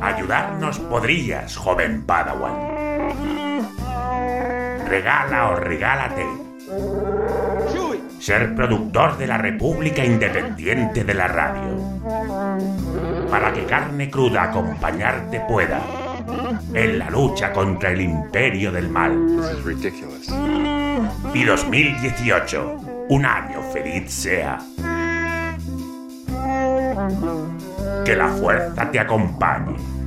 Ayudarnos podrías, joven Padawan. Regala o regálate. Ser productor de la República Independiente de la Radio. Para que carne cruda acompañarte pueda en la lucha contra el imperio del mal. Y 2018, un año feliz sea. Que la fuerza te acompañe.